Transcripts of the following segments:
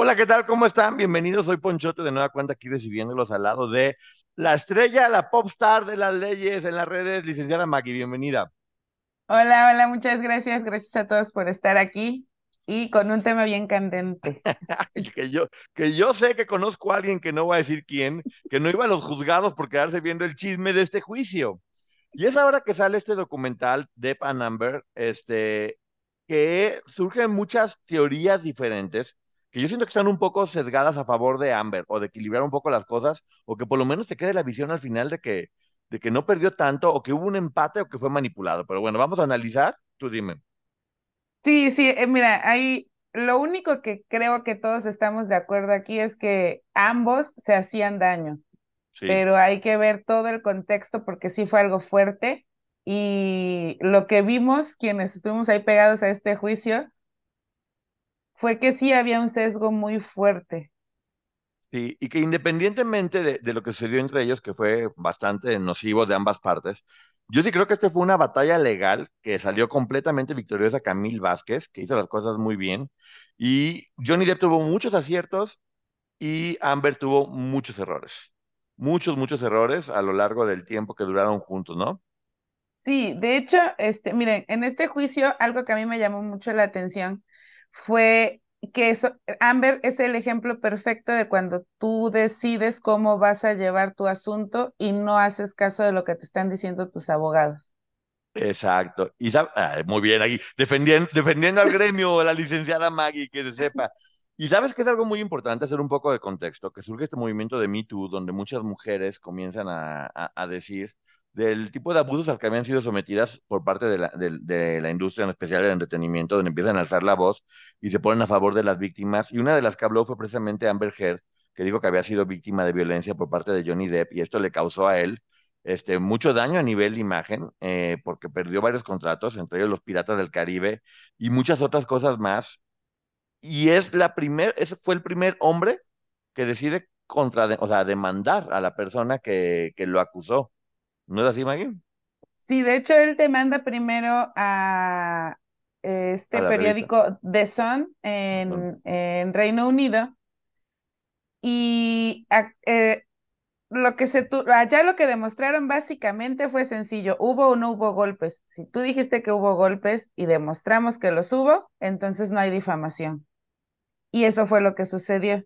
Hola, ¿qué tal? ¿Cómo están? Bienvenidos. Soy Ponchote de nueva cuenta aquí recibiéndolos al lado de la estrella, la popstar de las leyes en las redes, licenciada Maggie. Bienvenida. Hola, hola, muchas gracias. Gracias a todos por estar aquí y con un tema bien candente. que, yo, que yo sé que conozco a alguien que no voy a decir quién, que no iba a los juzgados por quedarse viendo el chisme de este juicio. Y es ahora que sale este documental de Pan Amber, este, que surgen muchas teorías diferentes que yo siento que están un poco sesgadas a favor de Amber o de equilibrar un poco las cosas o que por lo menos te quede la visión al final de que, de que no perdió tanto o que hubo un empate o que fue manipulado. Pero bueno, vamos a analizar. Tú dime. Sí, sí, eh, mira, hay lo único que creo que todos estamos de acuerdo aquí es que ambos se hacían daño, pero hay que ver todo el contexto porque sí fue algo fuerte y lo que vimos quienes estuvimos ahí pegados a este juicio fue que sí había un sesgo muy fuerte. Sí, y que independientemente de, de, lo que sucedió entre ellos, que fue bastante nocivo de ambas partes, yo sí creo que este fue una batalla legal que salió completamente victoriosa Camille Vázquez, que hizo las cosas muy bien, y Johnny Depp tuvo muchos aciertos y Amber tuvo muchos errores, muchos, muchos errores a lo largo del tiempo que duraron juntos, ¿no? Sí, de hecho, este, miren, en este juicio algo que a mí me llamó mucho la atención fue que eso, Amber es el ejemplo perfecto de cuando tú decides cómo vas a llevar tu asunto y no haces caso de lo que te están diciendo tus abogados. Exacto. Y muy bien aquí, defendiendo, defendiendo al gremio, la licenciada Maggie, que se sepa. Y sabes que es algo muy importante hacer un poco de contexto, que surge este movimiento de Me Too, donde muchas mujeres comienzan a, a decir del tipo de abusos al que habían sido sometidas por parte de la, de, la industria, en especial del entretenimiento, donde empiezan a alzar la voz y se ponen a favor de las víctimas. Y una de las que habló fue precisamente Amber Heard, que dijo que había sido víctima de violencia por parte de Johnny Depp y esto le causó a él este, mucho daño a nivel de imagen, eh, porque perdió varios contratos, entre ellos los Piratas del Caribe y muchas otras cosas más. Y es la primer, ese fue el primer hombre que decide contra, o sea, demandar a la persona que, que lo acusó. ¿No es así, Maggie? Sí, de hecho él te manda primero a este periódico The Sun en, en, Reino Unido y eh, lo que se allá lo que demostraron básicamente fue sencillo, hubo o no hubo golpes. Si tú dijiste que hubo golpes y demostramos que los hubo, entonces no hay difamación. Y eso fue lo que sucedió.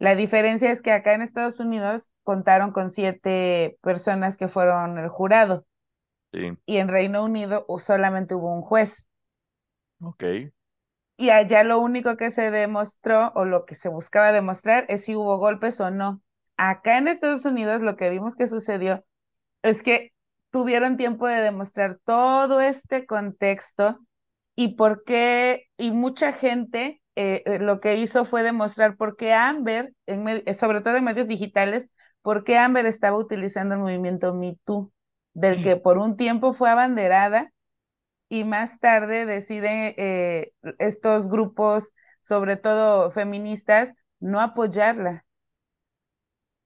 La diferencia es que acá en Estados Unidos contaron con siete personas que fueron el jurado. Y en Reino Unido solamente hubo un juez. Ok. Y allá lo único que se demostró o lo que se buscaba demostrar es si hubo golpes o no. Acá en Estados Unidos lo que vimos que sucedió es que tuvieron tiempo de demostrar todo este contexto y por qué, y mucha gente eh, eh, lo que hizo fue demostrar por qué Amber, en eh, sobre todo en medios digitales, por qué Amber estaba utilizando el movimiento Me Too, del que por un tiempo fue abanderada y más tarde deciden estos grupos, sobre todo feministas, no apoyarla.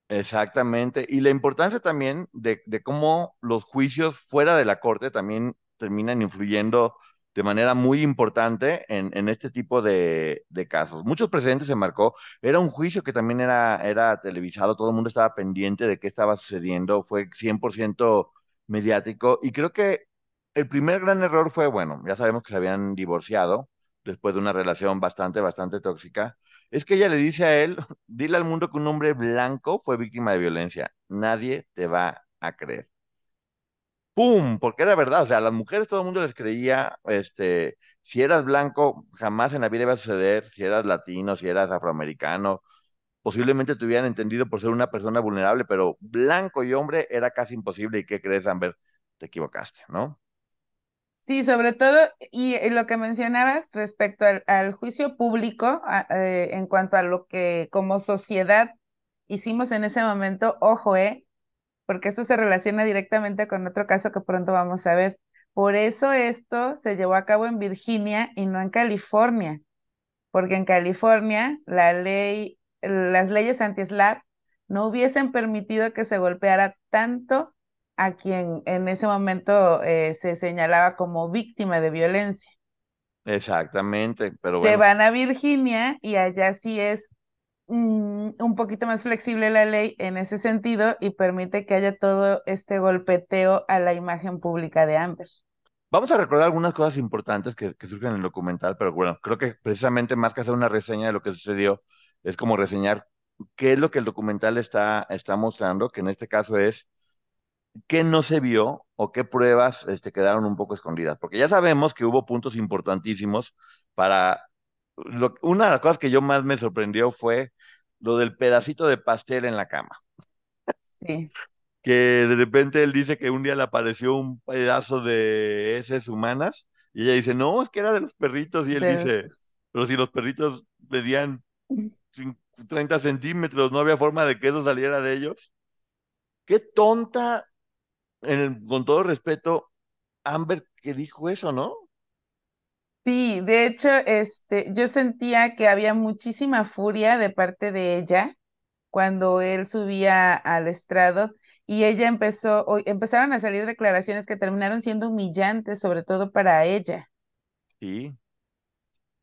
Exactamente. Y la importancia también de, de cómo los juicios fuera de la corte también terminan influyendo de manera muy importante en, este tipo de, de, casos. Muchos precedentes se marcó, era un juicio que también era, era televisado, todo el mundo estaba pendiente de qué estaba sucediendo, fue 100% mediático y creo que el primer gran error fue, bueno, ya sabemos que se habían divorciado después de una relación bastante, bastante tóxica. Es que ella le dice a él, dile al mundo que un hombre blanco fue víctima de violencia. Nadie te va a creer. ¡Pum! Porque era verdad, o sea, a las mujeres todo el mundo les creía, este, si eras blanco, jamás en la vida iba a suceder, si eras latino, si eras afroamericano, posiblemente te hubieran entendido por ser una persona vulnerable, pero blanco y hombre era casi imposible. ¿Y qué crees, Amber? Te equivocaste, ¿no? Sí, sobre todo, y lo que mencionabas respecto al, juicio público, eh, en cuanto a lo que como sociedad hicimos en ese momento, ojo, eh, porque esto se relaciona directamente con otro caso que pronto vamos a ver. Por eso esto se llevó a cabo en Virginia y no en California, porque en California la ley, las leyes anti-SLAPP no hubiesen permitido que se golpeara tanto a quien en ese momento eh, se señalaba como víctima de violencia. Exactamente, pero Se van a Virginia y allá sí es mm, un poquito más flexible la ley en ese sentido y permite que haya todo este golpeteo a la imagen pública de Amber. Vamos a recordar algunas cosas importantes que, que surgen en el documental, pero bueno, creo que precisamente más que hacer una reseña de lo que sucedió, es como reseñar qué es lo que el documental está, está mostrando, que en este caso es qué no se vio o qué pruebas este, quedaron un poco escondidas. Porque ya sabemos que hubo puntos importantísimos para... una de las cosas que yo más me sorprendió fue lo del pedacito de pastel en la cama. Sí. Que de repente él dice que un día le apareció un pedazo de heces humanas y ella dice, no, es que era de los perritos. Y él dice, pero si los perritos medían 30 centímetros, no había forma de que eso saliera de ellos. Qué tonta con todo respeto, Amber que dijo eso, ¿no? Sí, de hecho, este, yo sentía que había muchísima furia de parte de ella cuando él subía al estrado y ella empezó, empezaron a salir declaraciones que terminaron siendo humillantes, sobre todo para ella. Sí,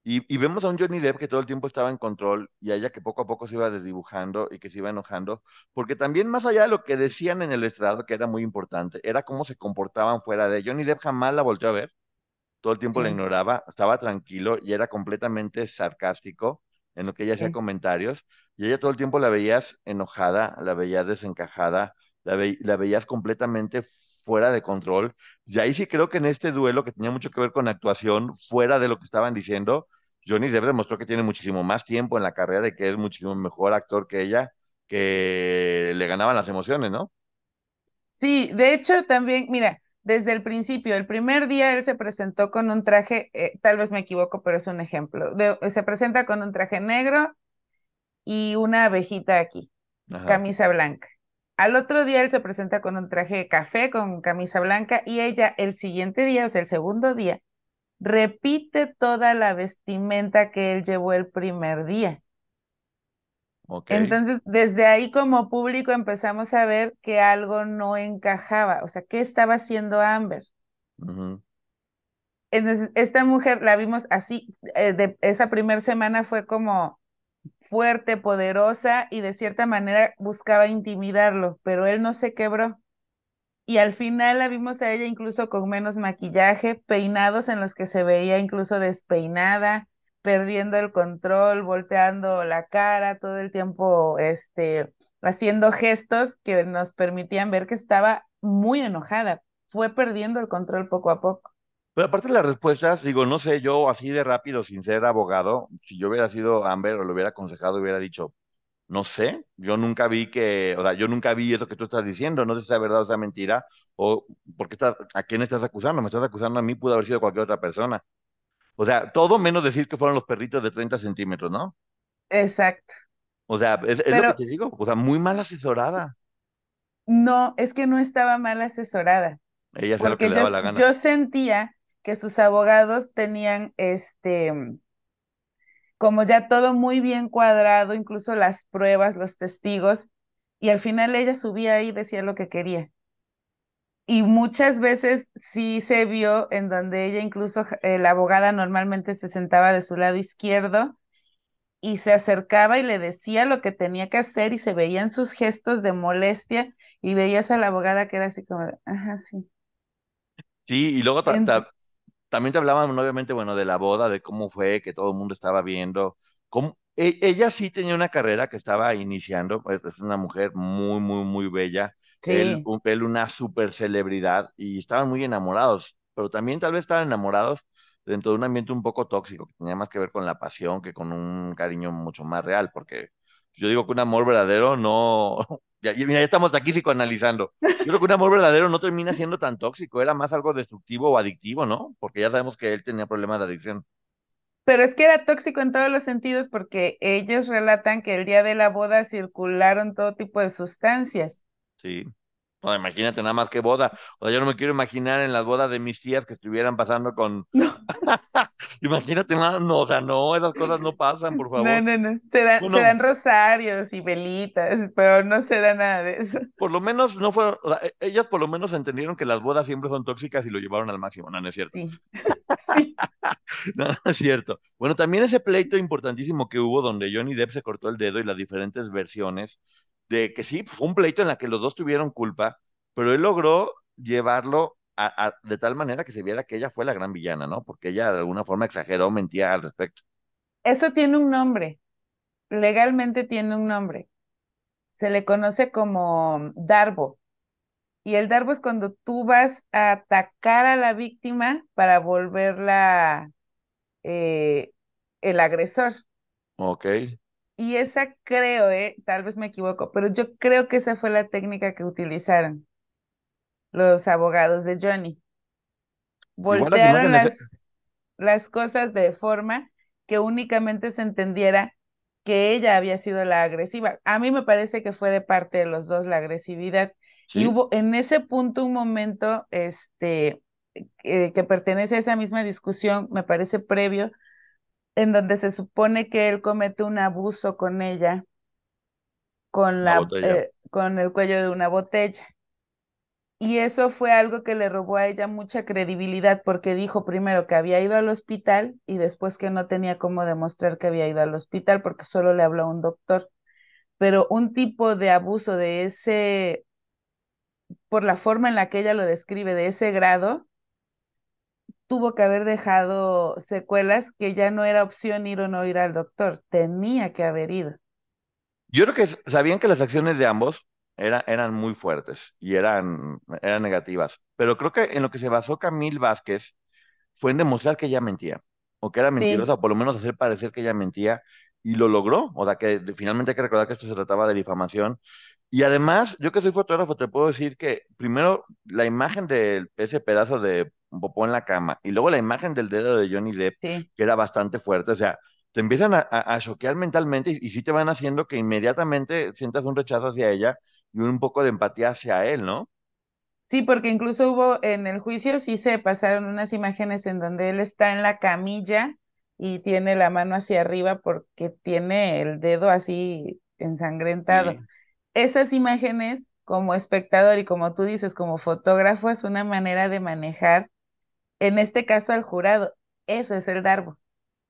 y, vemos a un Johnny Depp que todo el tiempo estaba en control y a ella que poco a poco se iba desdibujando y que se iba enojando, porque también más allá de lo que decían en el estrado, que era muy importante, era cómo se comportaban fuera de Johnny Depp jamás la volteó a ver, todo el tiempo la ignoraba, estaba tranquilo y era completamente sarcástico en lo que ella hacía comentarios y ella todo el tiempo la veías enojada, la veías desencajada, la, la veías completamente fuera de control. Y ahí sí creo que en este duelo, que tenía mucho que ver con actuación, fuera de lo que estaban diciendo, Johnny Depp demostró que tiene muchísimo más tiempo en la carrera y que es muchísimo mejor actor que ella, que le ganaban las emociones, ¿no? Sí, de hecho también, mira, desde el principio, el primer día él se presentó con un traje, eh, tal vez me equivoco, pero es un ejemplo, se presenta con un traje negro y una abejita aquí, camisa blanca. Al otro día él se presenta con un traje de café, con camisa blanca, y ella el siguiente día, o sea, el segundo día, repite toda la vestimenta que él llevó el primer día. Entonces, desde ahí como público empezamos a ver que algo no encajaba, o sea, ¿qué estaba haciendo Amber? Entonces, esta mujer la vimos así, eh, de esa primera semana fue como, fuerte, poderosa y de cierta manera buscaba intimidarlo, pero él no se quebró. Y al final la vimos a ella incluso con menos maquillaje, peinados en los que se veía incluso despeinada, perdiendo el control, volteando la cara, todo el tiempo este, haciendo gestos que nos permitían ver que estaba muy enojada. Fue perdiendo el control poco a poco. Pero aparte de las respuestas, digo, no sé, yo así de rápido, sin ser abogado, si yo hubiera sido Amber o lo hubiera aconsejado, hubiera dicho, no sé, yo nunca vi que, o sea, yo nunca vi eso que tú estás diciendo, no sé si es verdad o sea mentira, o porque estás, ¿a quién estás acusando? Me estás acusando a mí, pudo haber sido cualquier otra persona. O sea, todo menos decir que fueron los perritos de 30 centímetros, ¿no? Exacto. O sea, es, lo que te digo, o sea, muy mal asesorada. No, es que no estaba mal asesorada. Ella sabe lo que le daba la gana. Yo sentía que sus abogados tenían este como ya todo muy bien cuadrado, incluso las pruebas, los testigos, y al final ella subía ahí y decía lo que quería. Y muchas veces sí se vio en donde ella incluso, eh, la abogada normalmente se sentaba de su lado izquierdo y se acercaba y le decía lo que tenía que hacer y se veían sus gestos de molestia y veías a la abogada que era así como, ajá, sí. Sí, y luego también te hablaban, obviamente, bueno, de la boda, de cómo fue, que todo el mundo estaba viendo. Cómo, e, ella sí tenía una carrera que estaba iniciando, es una mujer muy, muy, muy bella. Él, él, una super celebridad y estaban muy enamorados, pero también tal vez estaban enamorados dentro de un ambiente un poco tóxico, que tenía más que ver con la pasión que con un cariño mucho más real, porque yo digo que un amor verdadero no, ya, ya estamos aquí psicoanalizando, yo creo que un amor verdadero no termina siendo tan tóxico, era más algo destructivo o adictivo, ¿no? Porque ya sabemos que él tenía problemas de adicción. Pero es que era tóxico en todos los sentidos porque ellos relatan que el día de la boda circularon todo tipo de sustancias. Sí imagínate nada más que boda. O sea, yo no me quiero imaginar en las bodas de mis tías que estuvieran pasando con. imagínate más, no, o sea, no, esas cosas no pasan, por favor. No, no, no. Se, dan, rosarios y velitas, pero no se da nada de eso. Por lo menos no fueron, o sea, e, ellas por lo menos entendieron que las bodas siempre son tóxicas y lo llevaron al máximo, no, no es cierto. Sí. sí. no, no es cierto. Bueno, también ese pleito importantísimo que hubo donde Johnny Depp se cortó el dedo y las diferentes versiones de que sí, fue un pleito en la que los dos tuvieron culpa, pero él logró llevarlo a, de tal manera que se viera que ella fue la gran villana, ¿no? Porque ella de alguna forma exageró, mentía al respecto. Eso tiene un nombre, legalmente tiene un nombre. Se le conoce como darbo. Y el darbo es cuando tú vas a atacar a la víctima para volverla eh, el agresor. Ok. Y esa creo, eh, tal vez me equivoco, pero yo creo que esa fue la técnica que utilizaron los abogados de Johnny. Voltearon las, las cosas de forma que únicamente se entendiera que ella había sido la agresiva. A mí me parece que fue de parte de los dos la agresividad. Y hubo en ese punto un momento este, eh, que pertenece a esa misma discusión, me parece previo, en donde se supone que él comete un abuso con ella, con, la, eh, con el cuello de una botella. Y eso fue algo que le robó a ella mucha credibilidad porque dijo primero que había ido al hospital y después que no tenía cómo demostrar que había ido al hospital porque solo le habló a un doctor. Pero un tipo de abuso de ese, por la forma en la que ella lo describe, de ese grado, tuvo que haber dejado secuelas que ya no era opción ir o no ir al doctor, tenía que haber ido. Yo creo que sabían que las acciones de ambos eran muy fuertes y eran, eran negativas, pero creo que en lo que se basó Camil Vázquez fue en demostrar que ella mentía, o que era mentirosa, o por lo menos hacer parecer que ella mentía, y lo logró, o sea que finalmente hay que recordar que esto se trataba de difamación, y además, yo que soy fotógrafo, te puedo decir que primero la imagen de ese pedazo de popó en la cama. Y luego la imagen del dedo de Johnny Depp, que era bastante fuerte. O sea, te empiezan a, a, choquear mentalmente y, y, sí te van haciendo que inmediatamente sientas un rechazo hacia ella y un poco de empatía hacia él, ¿no? Sí, porque incluso hubo en el juicio, sí se pasaron unas imágenes en donde él está en la camilla y tiene la mano hacia arriba porque tiene el dedo así ensangrentado. Esas imágenes, como espectador y como tú dices, como fotógrafo, es una manera de manejar en este caso al jurado. Eso es el Darbo.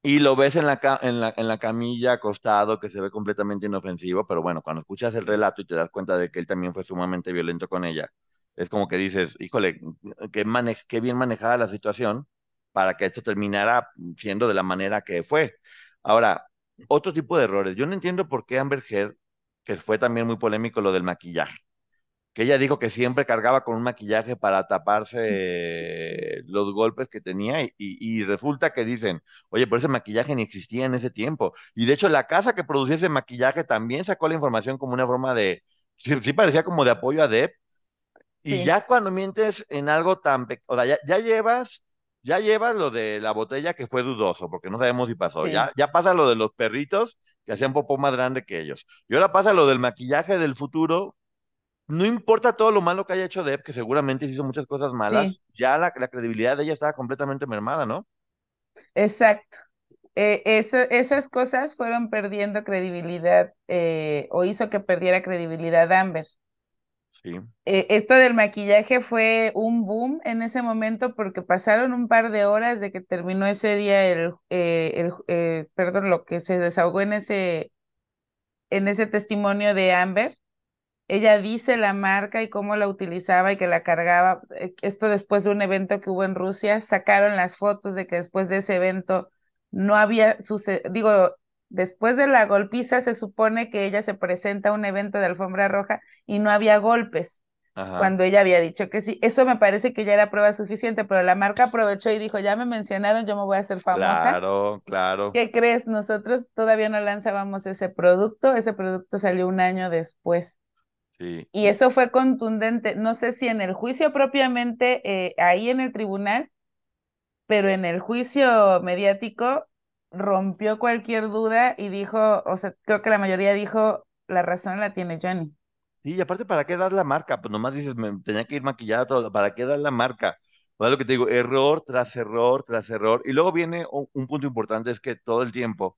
Y lo ves en la, en la, en la camilla acostado, que se ve completamente inofensivo, pero bueno, cuando escuchas el relato y te das cuenta de que él también fue sumamente violento con ella, es como que dices, híjole, qué, qué bien manejada la situación para que esto terminara siendo de la manera que fue. Ahora, otro tipo de errores. Yo no entiendo por qué Amber Heard, que fue también muy polémico lo del maquillaje que ella dijo que siempre cargaba con un maquillaje para taparse los golpes que tenía y, resulta que dicen, oye, pero ese maquillaje ni existía en ese tiempo. Y de hecho la casa que producía ese maquillaje también sacó la información como una forma de, sí, parecía como de apoyo a Depp. Y ya cuando mientes en algo tan, o sea, ya, llevas, ya llevas lo de la botella que fue dudoso, porque no sabemos si pasó. Ya, ya pasa lo de los perritos que hacían popó más grande que ellos. Y ahora pasa lo del maquillaje del futuro no importa todo lo malo que haya hecho Depp, que seguramente hizo muchas cosas malas, ya la, credibilidad de ella estaba completamente mermada, ¿no? Exacto. Eh, esas cosas fueron perdiendo credibilidad eh, o hizo que perdiera credibilidad Amber. Sí. Eh, esto del maquillaje fue un boom en ese momento porque pasaron un par de horas de que terminó ese día el, el perdón, lo que se desahogó en ese, en ese testimonio de Amber ella dice la marca y cómo la utilizaba y que la cargaba. Eh, esto después de un evento que hubo en Rusia, sacaron las fotos de que después de ese evento no había sucedido, digo, después de la golpiza se supone que ella se presenta a un evento de alfombra roja y no había golpes cuando ella había dicho que sí. Eso me parece que ya era prueba suficiente, pero la marca aprovechó y dijo, ya me mencionaron, yo me voy a hacer famosa. Claro, claro. ¿Qué crees? Nosotros todavía no lanzábamos ese producto, ese producto salió un año después. Sí. Y eso fue contundente. No sé si en el juicio propiamente, eh, ahí en el tribunal, pero en el juicio mediático rompió cualquier duda y dijo, o sea, creo que la mayoría dijo, la razón la tiene Johnny. Sí, y aparte, ¿para qué das la marca? Pues nomás dices, me tenía que ir maquillada todo, ¿para qué das la marca? Pues es lo que te digo, error tras error tras error. Y luego viene un, un punto importante, es que todo el tiempo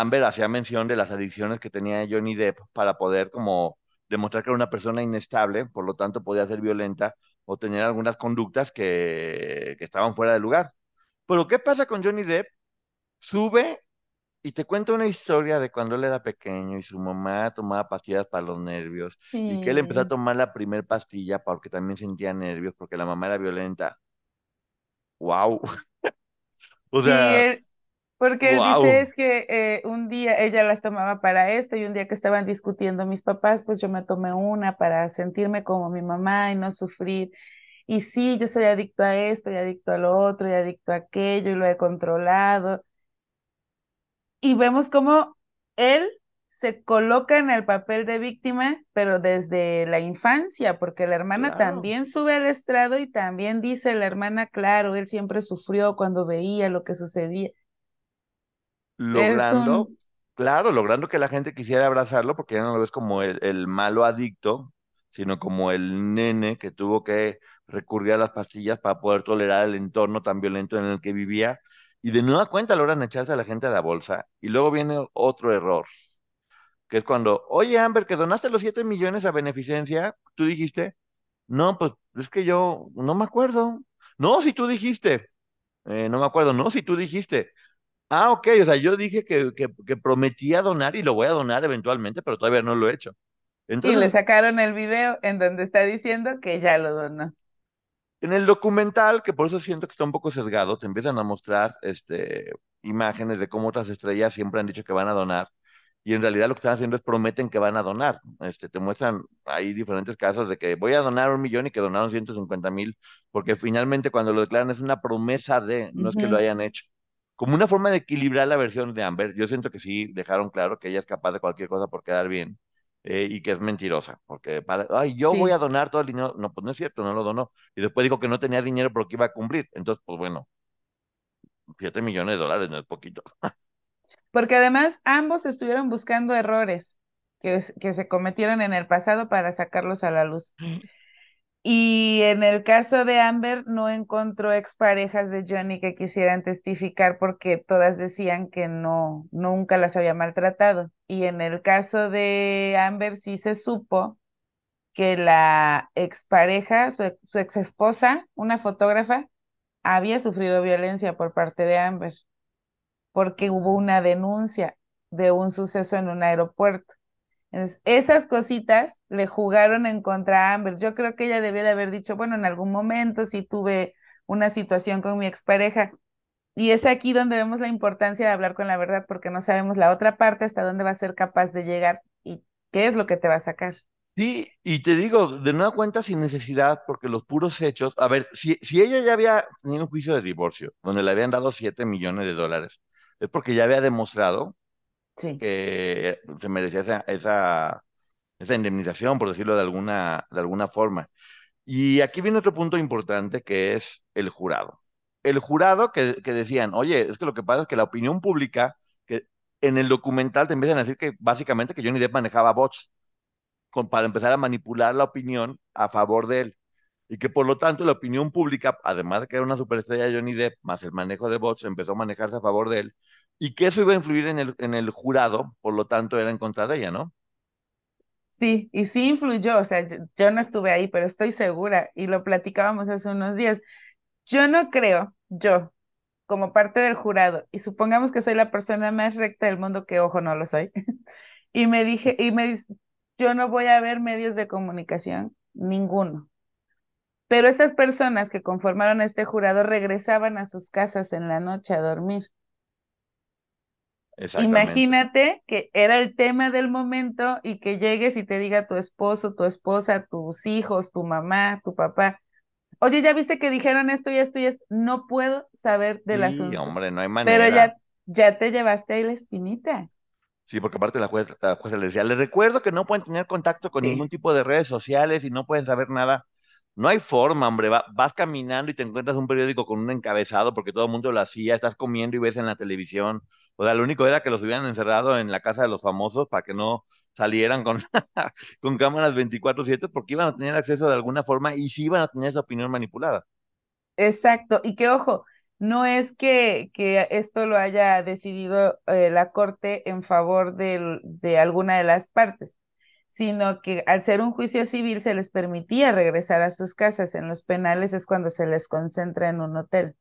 Amber hacía mención de las adicciones que tenía Johnny Depp para poder como demostrar que era una persona inestable, por lo tanto podía ser violenta o tener algunas conductas que, que estaban fuera de lugar. Pero ¿qué pasa con Johnny Depp? Sube y te cuenta una historia de cuando él era pequeño y su mamá tomaba pastillas para los nervios y que él empezó a tomar la primera pastilla porque también sentía nervios porque la mamá era violenta. ¡Wow! o sea, porque él dice es que eh, un día ella las tomaba para esto y un día que estaban discutiendo mis papás, pues yo me tomé una para sentirme como mi mamá y no sufrir. Y sí, yo soy adicto a esto y adicto a lo otro y adicto a aquello y lo he controlado. Y vemos cómo él se coloca en el papel de víctima, pero desde la infancia, porque la hermana también sube al estrado y también dice la hermana, claro, él siempre sufrió cuando veía lo que sucedía logrando, claro, logrando que la gente quisiera abrazarlo porque ya no lo ves como el, malo adicto, sino como el nene que tuvo que recurrir a las pastillas para poder tolerar el entorno tan violento en el que vivía. Y de nueva cuenta logran echarse a la gente a la bolsa. Y luego viene otro error, que es cuando, oye Amber, que donaste los 7 millones a beneficencia, tú dijiste, no, pues es que yo no me acuerdo. No, si tú dijiste, eh, no me acuerdo, no, si tú dijiste. Ah, ok, o sea, yo dije que, que, prometía donar y lo voy a donar eventualmente, pero todavía no lo he hecho. y le sacaron el video en donde está diciendo que ya lo donó. En el documental, que por eso siento que está un poco sesgado, te empiezan a mostrar este, imágenes de cómo otras estrellas siempre han dicho que van a donar y en realidad lo que están haciendo es prometen que van a donar. Este, te muestran ahí diferentes casos de que voy a donar un millón y que donaron 150 mil, porque finalmente cuando lo declaran es una promesa de, no es que lo hayan hecho como una forma de equilibrar la versión de Amber. Yo siento que sí dejaron claro que ella es capaz de cualquier cosa por quedar bien eh, y que es mentirosa, porque para, ay, yo voy a donar todo el dinero. No, pues no es cierto, no lo donó. Y después dijo que no tenía dinero porque iba a cumplir. Entonces, pues bueno, 7 millones de dólares no es poquito. Porque además ambos estuvieron buscando errores que, que se cometieron en el pasado para sacarlos a la luz. Y en el caso de Amber, no encontró exparejas de Johnny que quisieran testificar porque todas decían que no, nunca las había maltratado. Y en el caso de Amber sí se supo que la expareja, su, su ex esposa, una fotógrafa, había sufrido violencia por parte de Amber porque hubo una denuncia de un suceso en un aeropuerto esas cositas le jugaron en contra a Amber. Yo creo que ella debía de haber dicho, bueno, en algún momento sí tuve una situación con mi expareja. Y es aquí donde vemos la importancia de hablar con la verdad, porque no sabemos la otra parte hasta dónde va a ser capaz de llegar y qué es lo que te va a sacar. Sí, y te digo, de nueva cuenta sin necesidad, porque los puros hechos, a ver, si, si ella ya había tenido un juicio de divorcio, donde le habían dado 7 millones de dólares, es porque ya había demostrado que se merecía esa, esa, esa, indemnización, por decirlo de alguna, de alguna forma. Y aquí viene otro punto importante que es el jurado. El jurado que, que decían, oye, es que lo que pasa es que la opinión pública, que en el documental te empiezan a decir que básicamente que Johnny Depp manejaba bots. para empezar a manipular la opinión a favor de él. Y que por lo tanto la opinión pública, además de que era una superestrella Johnny Depp, más el manejo de bots, empezó a manejarse a favor de él. Y que eso iba a influir en el, en el jurado, por lo tanto era en contra de ella, ¿no? Sí, y sí influyó, o sea, yo, no estuve ahí, pero estoy segura, y lo platicábamos hace unos días. Yo no creo, yo, como parte del jurado, y supongamos que soy la persona más recta del mundo, que ojo, no lo soy, y me dije, y me dice, yo no voy a ver medios de comunicación, ninguno. Pero estas personas que conformaron este jurado regresaban a sus casas en la noche a dormir. Imagínate que era el tema del momento y que llegues y te diga tu esposo, tu esposa, tus hijos, tu mamá, tu papá. Oye, ¿ya viste que dijeron esto y esto y esto? No puedo saber del sí, asunto. hombre, no hay manera. Pero ya, ya te llevaste ahí la espinita. Sí, porque aparte la jueza, la jueza le decía, les recuerdo que no pueden tener contacto con ningún tipo de redes sociales y no pueden saber nada no hay forma, hombre. vas caminando y te encuentras un periódico con un encabezado porque todo el mundo lo hacía. Estás comiendo y ves en la televisión. O sea, lo único era que los hubieran encerrado en la casa de los famosos para que no salieran con, con cámaras 24/7 porque iban a tener acceso de alguna forma y sí iban a tener esa opinión manipulada. Exacto. Y que ojo, no es que, que esto lo haya decidido eh, la Corte en favor de alguna de las partes sino que al ser un juicio civil se les permitía regresar a sus casas. En los penales es cuando se les concentra en un hotel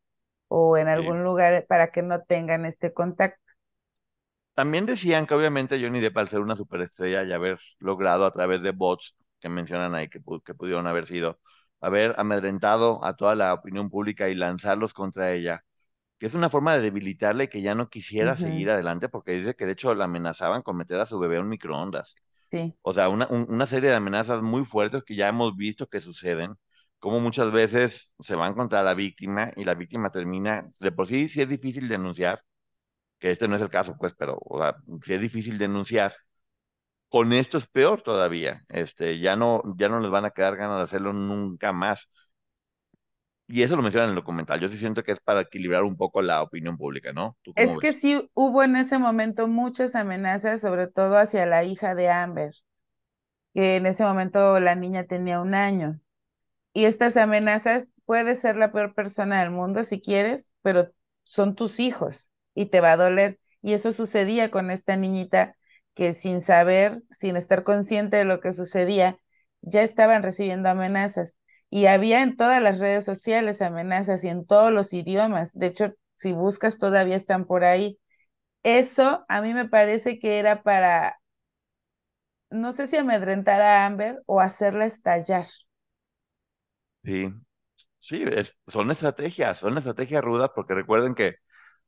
o en algún lugar para que no tengan este contacto. También decían que obviamente Johnny Depp al ser una superestrella y haber logrado a través de bots que mencionan ahí que, que pudieron haber sido, haber amedrentado a toda la opinión pública y lanzarlos contra ella, que es una forma de debilitarle y que ya no quisiera seguir adelante porque dice que de hecho la amenazaban con meter a su bebé en un microondas. O sea, una, una serie de amenazas muy fuertes que ya hemos visto que suceden, como muchas veces se van contra la víctima y la víctima termina, de por sí, si es difícil denunciar, que este no es el caso, pues, pero o sea, si es difícil denunciar, con esto es peor todavía. Este, ya no, ya no les van a quedar ganas de hacerlo nunca más. Y eso lo mencionan en el documental. Yo sí siento que es para equilibrar un poco la opinión pública, ¿no? Es que sí hubo en ese momento muchas amenazas, sobre todo hacia la hija de Amber, que en ese momento la niña tenía un año. Y estas amenazas, puede ser la peor persona del mundo si quieres, pero son tus hijos y te va a doler. Y eso sucedía con esta niñita que sin saber, sin estar consciente de lo que sucedía, ya estaban recibiendo amenazas y había en todas las redes sociales amenazas y en todos los idiomas. De hecho, si buscas, todavía están por ahí. Eso a mí me parece que era para, no sé si amedrentar a Amber o hacerla estallar. Sí, sí, son estrategias, son estrategias rudas porque recuerden que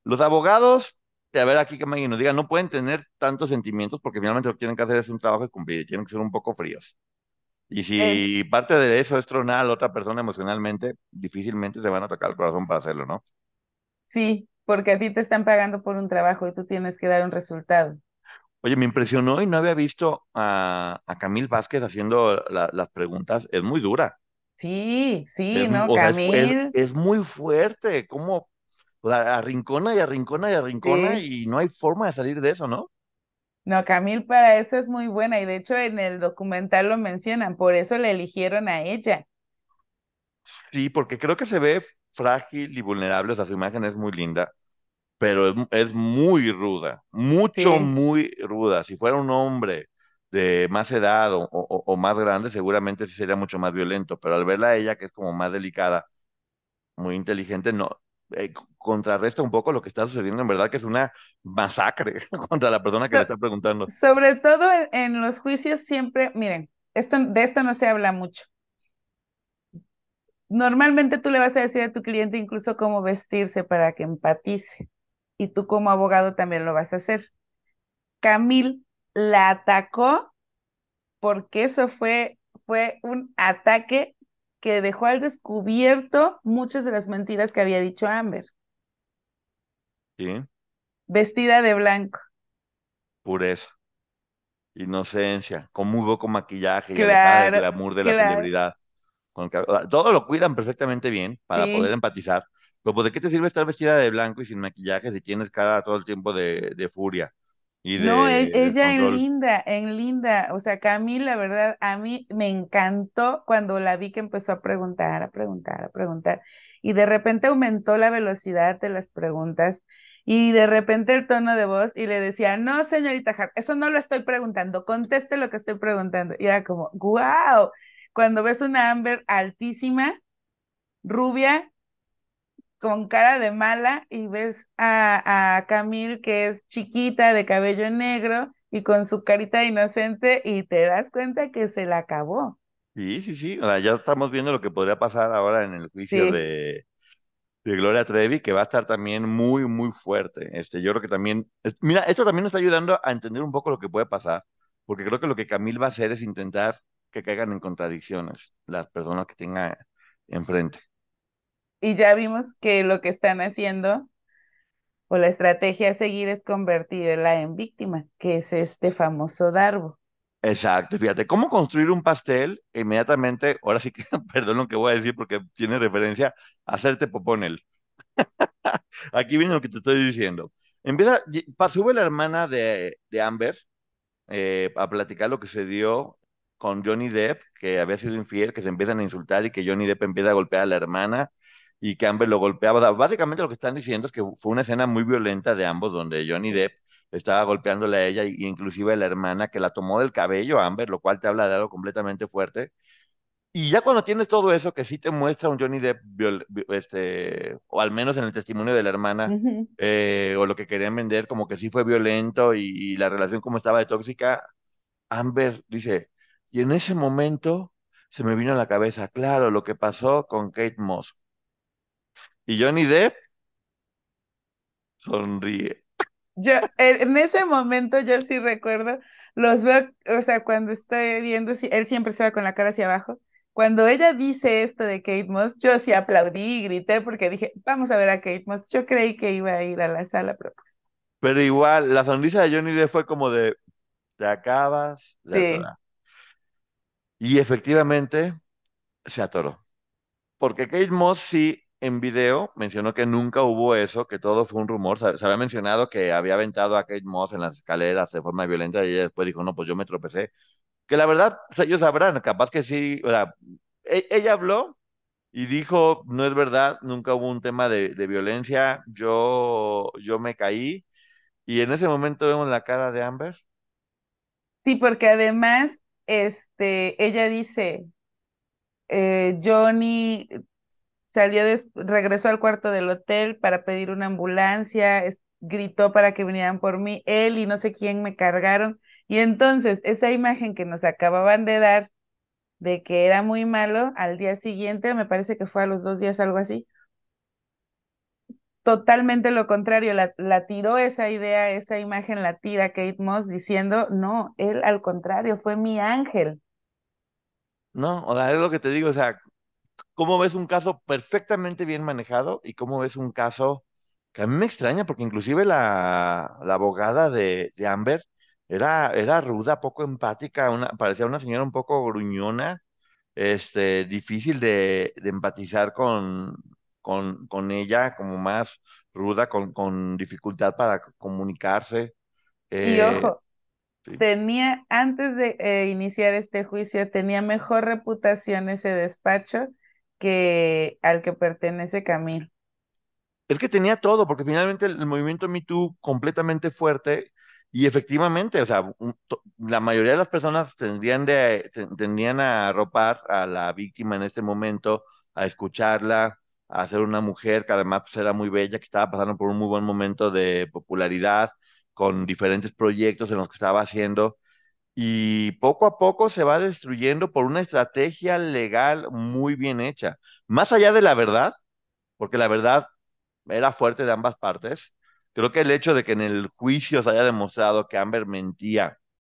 los abogados, a ver aquí que me nos diga, no pueden tener tantos sentimientos porque finalmente lo que tienen que hacer es un trabajo de cumplir y tienen que ser un poco fríos. Y si parte de eso es tronar a la otra persona emocionalmente, difícilmente se van a tocar el corazón para hacerlo, ¿no? Sí, porque a ti te están pagando por un trabajo y tú tienes que dar un resultado. Oye, me impresionó y no había visto a, a Camil Vázquez haciendo las preguntas. Es muy dura. Sí, sí, ¿no? Camil. es, muy fuerte. ¿Cómo? arrincona y arrincona y arrincona y no hay forma de salir de eso, ¿no? No, Camil para eso es muy buena y de hecho en el documental lo mencionan, por eso le eligieron a ella. Sí, porque creo que se ve frágil y vulnerable, o sea, su imagen es muy linda, pero es, muy ruda, mucho, muy ruda. Si fuera un hombre de más edad o, o, más grande, seguramente sí sería mucho más violento, pero al verla a ella, que es como más delicada, muy inteligente, no, eh, contrarresta un poco lo que está sucediendo en verdad, que es una masacre contra la persona que le está preguntando. Sobre todo en, los juicios siempre, miren, esto, de esto no se habla mucho. Normalmente tú le vas a decir a tu cliente incluso cómo vestirse para que empatice. Y tú como abogado también lo vas a hacer. Camil la atacó porque eso fue, fue un ataque que dejó al descubierto muchas de las mentiras que había dicho Amber. Sí. Vestida de blanco. Pureza. Inocencia, con muy poco maquillaje y el glamour de la celebridad. todo lo cuidan perfectamente bien para poder empatizar. Pero pues, ¿de qué te sirve estar vestida de blanco y sin maquillaje si tienes cara todo el tiempo de, de furia? Y No, e- de ella en linda, en linda. O sea, Camila, la verdad, a mí me encantó cuando la vi que empezó a preguntar, a preguntar, a preguntar. Y de repente aumentó la velocidad de las preguntas y de repente el tono de voz y le decía, no, señorita Hart, eso no lo estoy preguntando, conteste lo que estoy preguntando. Y era como, wow, cuando ves una Amber altísima, rubia, con cara de mala y ves a, a Camille que es chiquita, de cabello negro y con su carita inocente y te das cuenta que se la acabó. Sí, sí, sí. O sea, ya estamos viendo lo que podría pasar ahora en el juicio Sí, de, de Gloria Trevi, que va a estar también muy, muy fuerte. Este, yo creo que también, es- mira, esto también nos está ayudando a entender un poco lo que puede pasar, porque creo que lo que Camil va a hacer es intentar que caigan en contradicciones las personas que tenga enfrente. Y ya vimos que lo que están haciendo o la estrategia a seguir es convertirla en víctima, que es este famoso Darbo. Exacto, fíjate, cómo construir un pastel inmediatamente, ahora sí que, perdón lo que voy a decir porque tiene referencia, a hacerte popónel. Aquí viene lo que te estoy diciendo. Empieza, sube la hermana de, de Amber eh, a platicar lo que se dio con Johnny Depp, que había sido infiel, que se empiezan a insultar y que Johnny Depp empieza a golpear a la hermana y que Amber lo golpeaba. Básicamente lo que están diciendo es que fue una escena muy violenta de ambos, donde Johnny Depp estaba golpeándole a ella y inclusive a la hermana que la tomó del cabello a Amber, lo cual te habla de algo completamente fuerte. Y ya cuando tienes todo eso, que sí te muestra un Johnny Depp, viol- este, o al menos en el testimonio de la hermana, eh, o lo que querían vender, como que sí fue violento y, y la relación como estaba de tóxica, Amber dice, y en ese momento se me vino a la cabeza, claro, lo que pasó con Kate Moss. Y Johnny Depp sonríe. Yo, en ese momento yo sí recuerdo, los veo, o sea, cuando estoy viendo, él siempre se va con la cara hacia abajo. Cuando ella dice esto de Kate Moss, yo sí aplaudí y grité porque dije, vamos a ver a Kate Moss. Yo creí que iba a ir a la sala, pero pues Pero igual, la sonrisa de Johnny Depp fue como de, te acabas de sí. atorar. Y efectivamente se atoró. Porque Kate Moss sí en video mencionó que nunca hubo eso, que todo fue un rumor. Se, se había mencionado que había aventado a Kate Moss en las escaleras de forma violenta y ella después dijo, no, pues yo me tropecé. Que la verdad, o sea, ellos sabrán, capaz que sí, o sea, e- ella habló y dijo, no es verdad, nunca hubo un tema de, de violencia, yo, yo me caí y en ese momento vemos la cara de Amber. Sí, porque además, este, ella dice, eh, Johnny salió, des- regresó al cuarto del hotel para pedir una ambulancia, gritó para que vinieran por mí, él y no sé quién me cargaron. Y entonces, esa imagen que nos acababan de dar de que era muy malo, al día siguiente, me parece que fue a los dos días, algo así, totalmente lo contrario, la, la tiró esa idea, esa imagen la tira Kate Moss diciendo, no, él al contrario, fue mi ángel. No, o sea, es lo que te digo, o sea, cómo ves un caso perfectamente bien manejado y cómo ves un caso que a mí me extraña porque inclusive la, la abogada de, de Amber era, era ruda, poco empática, una, parecía una señora un poco gruñona, este, difícil de, de empatizar con, con, con ella, como más ruda, con, con dificultad para comunicarse. Y eh, ojo, sí. tenía, antes de eh, iniciar este juicio, tenía mejor reputación ese despacho que al que pertenece Camil. Es que tenía todo, porque finalmente el, movimiento Me Too completamente fuerte y efectivamente, o sea, la mayoría de las personas tendrían, de, ten- tendrían a arropar a la víctima en este momento, a escucharla, a ser una mujer que además pues, era muy bella, que estaba pasando por un muy buen momento de popularidad, con diferentes proyectos en los que estaba haciendo, y poco a poco se va destruyendo por una estrategia legal muy bien hecha. Más allá de la verdad, porque la verdad era fuerte de ambas partes. Creo que el hecho de que en el juicio se haya demostrado que Amber mentía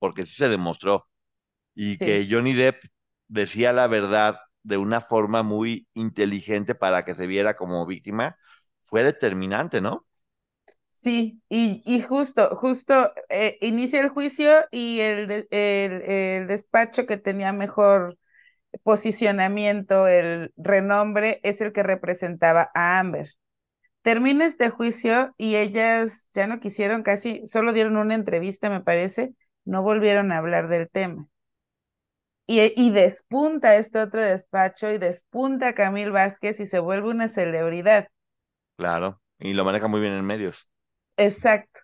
porque sí se demostró. Y que Johnny Depp decía la verdad de una forma muy inteligente para que se viera como víctima, fue determinante, ¿no? Sí, y, justo, justo eh, inicia el juicio y el, el, despacho que tenía mejor posicionamiento, el renombre, es el que representaba a Amber. Termina este juicio y ellas ya no quisieron casi, solo dieron una entrevista, me parece, no volvieron a hablar del tema. Y, y despunta este otro despacho y despunta Camil Vázquez y se vuelve una celebridad. Claro, y lo maneja muy bien en medios. Exacto.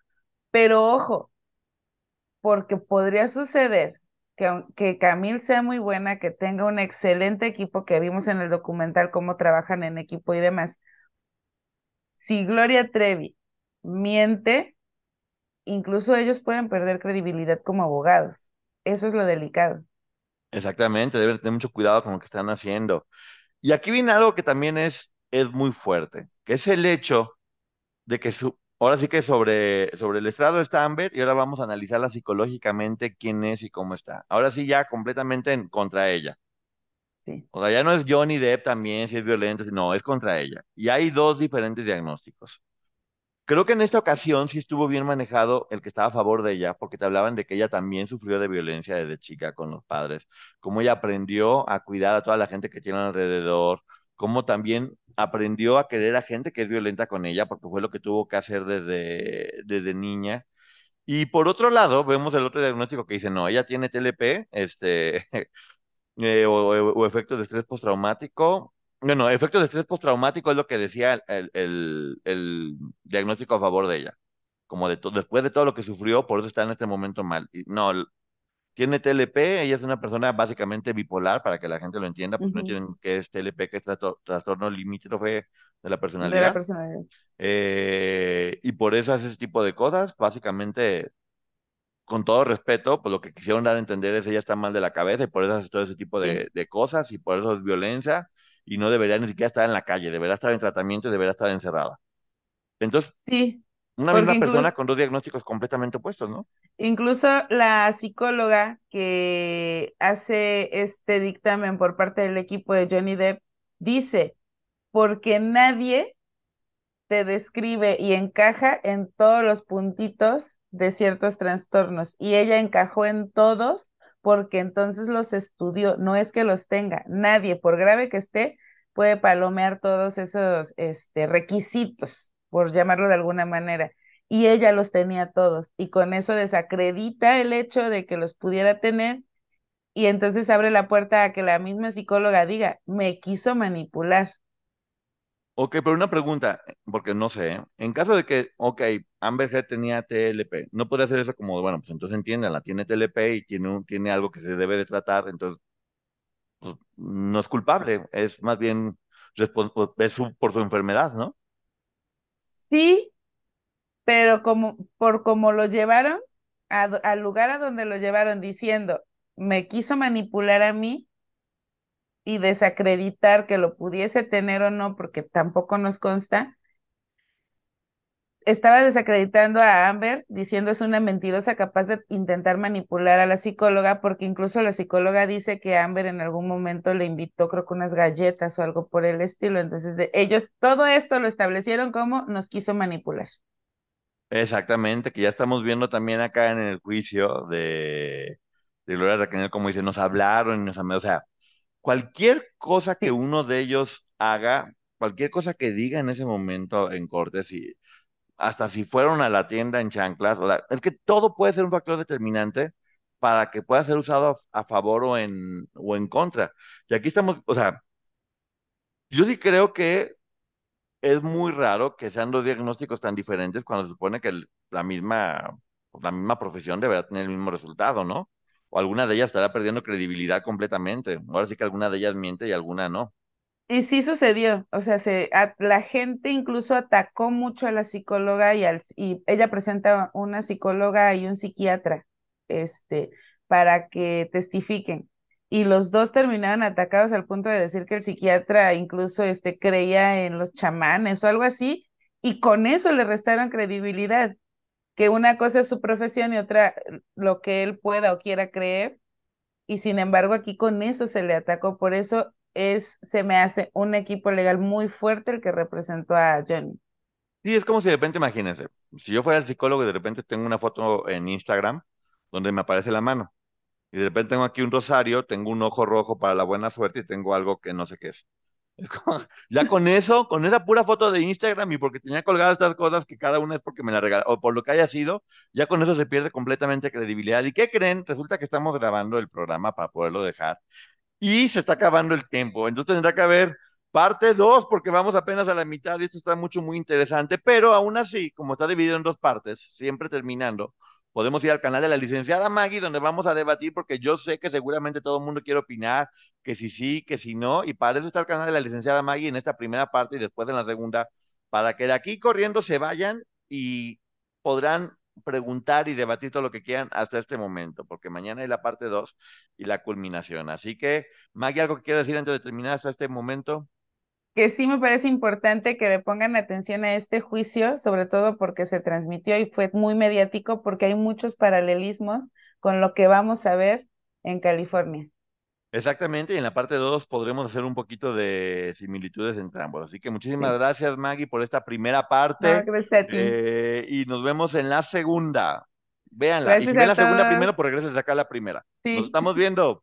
Pero ojo, porque podría suceder que, que Camil sea muy buena, que tenga un excelente equipo que vimos en el documental cómo trabajan en equipo y demás. Si Gloria Trevi miente, incluso ellos pueden perder credibilidad como abogados. Eso es lo delicado. Exactamente, deben tener mucho cuidado con lo que están haciendo. Y aquí viene algo que también es, es muy fuerte, que es el hecho de que su, ahora sí que sobre, sobre el estrado está Amber y ahora vamos a analizarla psicológicamente quién es y cómo está. Ahora sí ya completamente en contra ella. Sí. O sea, ya no es Johnny Depp también si es violento, no, es contra ella. Y hay dos diferentes diagnósticos. Creo que en esta ocasión sí estuvo bien manejado el que estaba a favor de ella, porque te hablaban de que ella también sufrió de violencia desde chica con los padres, cómo ella aprendió a cuidar a toda la gente que tiene alrededor, cómo también aprendió a querer a gente que es violenta con ella, porque fue lo que tuvo que hacer desde, desde niña. Y por otro lado, vemos el otro diagnóstico que dice, no, ella tiene TLP, este, eh, o, o, efectos de estrés postraumático, bueno, efectos de estrés postraumático es lo que decía el, el, el diagnóstico a favor de ella. Como de después de todo lo que sufrió, por eso está en este momento mal. Y, no, tiene TLP, ella es una persona básicamente bipolar, para que la gente lo entienda, porque no tienen qué es TLP, que es trastorno limítrofe de la personalidad. De la personalidad. Eh, y por eso hace ese tipo de cosas, básicamente, con todo respeto, pues lo que quisieron dar a entender es ella está mal de la cabeza y por eso hace todo ese tipo de, de cosas y por eso es violencia y no debería ni siquiera estar en la calle, debería estar en tratamiento y debería estar encerrada. Entonces, sí, una misma persona con dos diagnósticos completamente opuestos, ¿no? Incluso la psicóloga que hace este dictamen por parte del equipo de Johnny Depp dice, porque nadie te describe y encaja en todos los puntitos de ciertos trastornos y ella encajó en todos porque entonces los estudió, no es que los tenga, nadie, por grave que esté, puede palomear todos esos este, requisitos, por llamarlo de alguna manera. Y ella los tenía todos, y con eso desacredita el hecho de que los pudiera tener, y entonces abre la puerta a que la misma psicóloga diga, me quiso manipular. Ok, pero una pregunta, porque no sé, ¿eh? en caso de que, ok, Amber Heard tenía TLP, no puede hacer eso como, bueno, pues entonces entiéndanla, tiene TLP y tiene, tiene algo que se debe de tratar, entonces, pues, no es culpable, es más bien, es por su enfermedad, ¿no? Sí, pero como, por como lo llevaron, al lugar a donde lo llevaron diciendo, me quiso manipular a mí, y desacreditar que lo pudiese tener o no, porque tampoco nos consta, estaba desacreditando a Amber diciendo es una mentirosa capaz de intentar manipular a la psicóloga, porque incluso la psicóloga dice que Amber en algún momento le invitó, creo que unas galletas o algo por el estilo. Entonces, de ellos, todo esto lo establecieron como nos quiso manipular. Exactamente, que ya estamos viendo también acá en el juicio de, de Gloria Raquel, como dice, nos hablaron y nos o sea, cualquier cosa que uno de ellos haga, cualquier cosa que diga en ese momento en corte, si, hasta si fueron a la tienda en chanclas, es que todo puede ser un factor determinante para que pueda ser usado a, favor o en, o en contra. Y aquí estamos, o sea, yo sí creo que es muy raro que sean dos diagnósticos tan diferentes cuando se supone que la misma pues, la misma profesión deberá tener el mismo resultado, ¿no? O alguna de ellas estará perdiendo credibilidad completamente. Ahora sí que alguna de ellas miente y alguna no. Y sí sucedió, o sea, se, la gente incluso atacó mucho a la psicóloga y, al, y ella presenta una psicóloga y un psiquiatra, este, para que testifiquen. Y los dos terminaron atacados al punto de decir que el psiquiatra incluso este, creía en los chamanes o algo así, y con eso le restaron credibilidad, que una cosa es su profesión y otra lo que él pueda o quiera creer, y sin embargo aquí con eso se le atacó, por eso es, se me hace un equipo legal muy fuerte el que representó a Johnny. Sí, es como si de repente, imagínense, si yo fuera el psicólogo y de repente tengo una foto en Instagram donde me aparece la mano, y de repente tengo aquí un rosario, tengo un ojo rojo para la buena suerte y tengo algo que no sé qué es. ya con eso, con esa pura foto de Instagram y porque tenía colgadas estas cosas que cada una es porque me la regaló, o por lo que haya sido, ya con eso se pierde completamente credibilidad. ¿Y qué creen? Resulta que estamos grabando el programa para poderlo dejar y se está acabando el tiempo. Entonces tendrá que haber parte 2 porque vamos apenas a la mitad y esto está mucho, muy interesante, pero aún así, como está dividido en dos partes, siempre terminando, podemos ir al canal de la licenciada Maggie donde vamos a debatir porque yo sé que seguramente todo el mundo quiere opinar, que si sí, que si no, y para eso está el canal de la licenciada Maggie en esta primera parte y después en la segunda, para que de aquí corriendo se vayan y podrán preguntar y debatir todo lo que quieran hasta este momento, porque mañana hay la parte 2 y la culminación. Así que, Maggie, ¿algo que quieras decir antes de terminar hasta este momento? Que sí me parece importante que le pongan atención a este juicio, sobre todo porque se transmitió y fue muy mediático, porque hay muchos paralelismos con lo que vamos a ver en California. Exactamente, y en la parte 2 podremos hacer un poquito de similitudes entre ambos. Así que muchísimas gracias, Maggie, por esta primera parte. Eh, y nos vemos en la segunda. Véanla. y si ven la segunda primero, pues regreses acá a la primera. Nos estamos viendo.